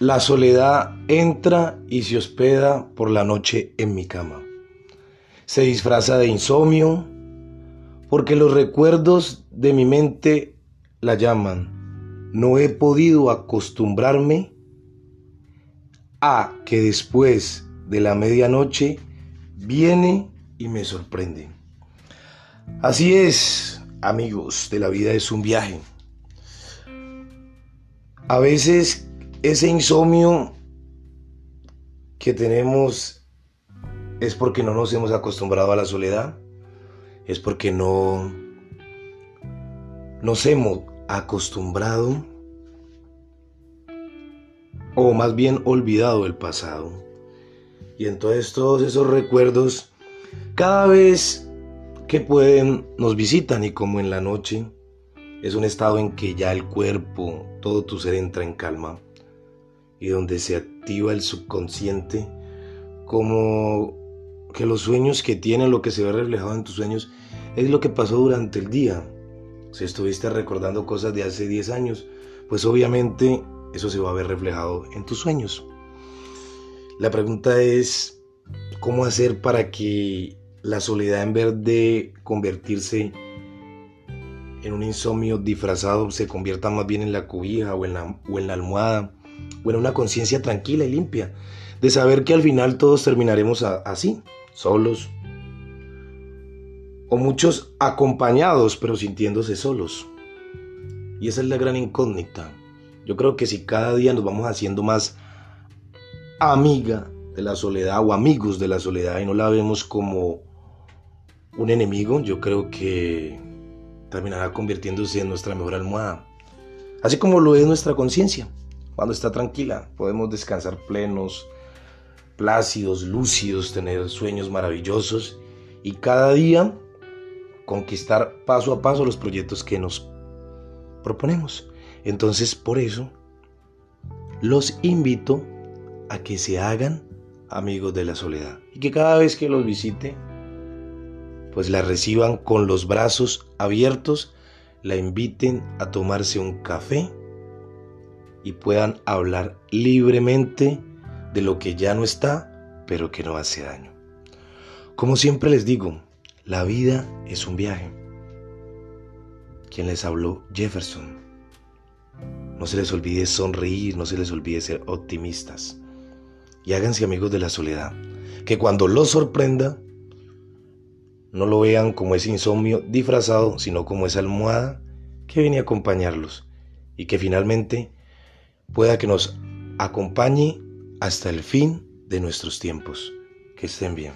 La soledad entra y se hospeda por la noche en mi cama. Se disfraza de insomnio porque los recuerdos de mi mente la llaman. No he podido acostumbrarme a que después de la medianoche viene y me sorprende. Así es, amigos, de la vida es un viaje. A veces ese insomnio que tenemos es porque no nos hemos acostumbrado a la soledad, es porque no nos hemos acostumbrado o más bien olvidado el pasado. Y entonces todos esos recuerdos cada vez que pueden nos visitan y como en la noche es un estado en que ya el cuerpo, todo tu ser entra en calma y donde se activa el subconsciente, como que los sueños que tienen, lo que se ve reflejado en tus sueños, es lo que pasó durante el día. Si estuviste recordando cosas de hace 10 años, pues obviamente eso se va a ver reflejado en tus sueños. La pregunta es, ¿cómo hacer para que la soledad en vez de convertirse en un insomnio disfrazado se convierta más bien en la cobija o en la, o en la almohada o en una conciencia tranquila y limpia de saber que al final todos terminaremos así, solos o muchos acompañados pero sintiéndose solos. Y esa es la gran incógnita. Yo creo que si cada día nos vamos haciendo más amiga de la soledad o amigos de la soledad y no la vemos como un enemigo, yo creo que terminará convirtiéndose en nuestra mejor almohada. Así como lo es nuestra conciencia. Cuando está tranquila, podemos descansar plenos, plácidos, lúcidos, tener sueños maravillosos y cada día conquistar paso a paso los proyectos que nos proponemos. Entonces, por eso, los invito a que se hagan amigos de la soledad y que cada vez que los visite pues la reciban con los brazos abiertos, la inviten a tomarse un café y puedan hablar libremente de lo que ya no está, pero que no hace daño. Como siempre les digo, la vida es un viaje. Quien les habló, Jefferson. No se les olvide sonreír, no se les olvide ser optimistas. Y háganse amigos de la soledad, que cuando los sorprenda, no lo vean como ese insomnio disfrazado, sino como esa almohada que viene a acompañarlos y que finalmente pueda que nos acompañe hasta el fin de nuestros tiempos. Que estén bien.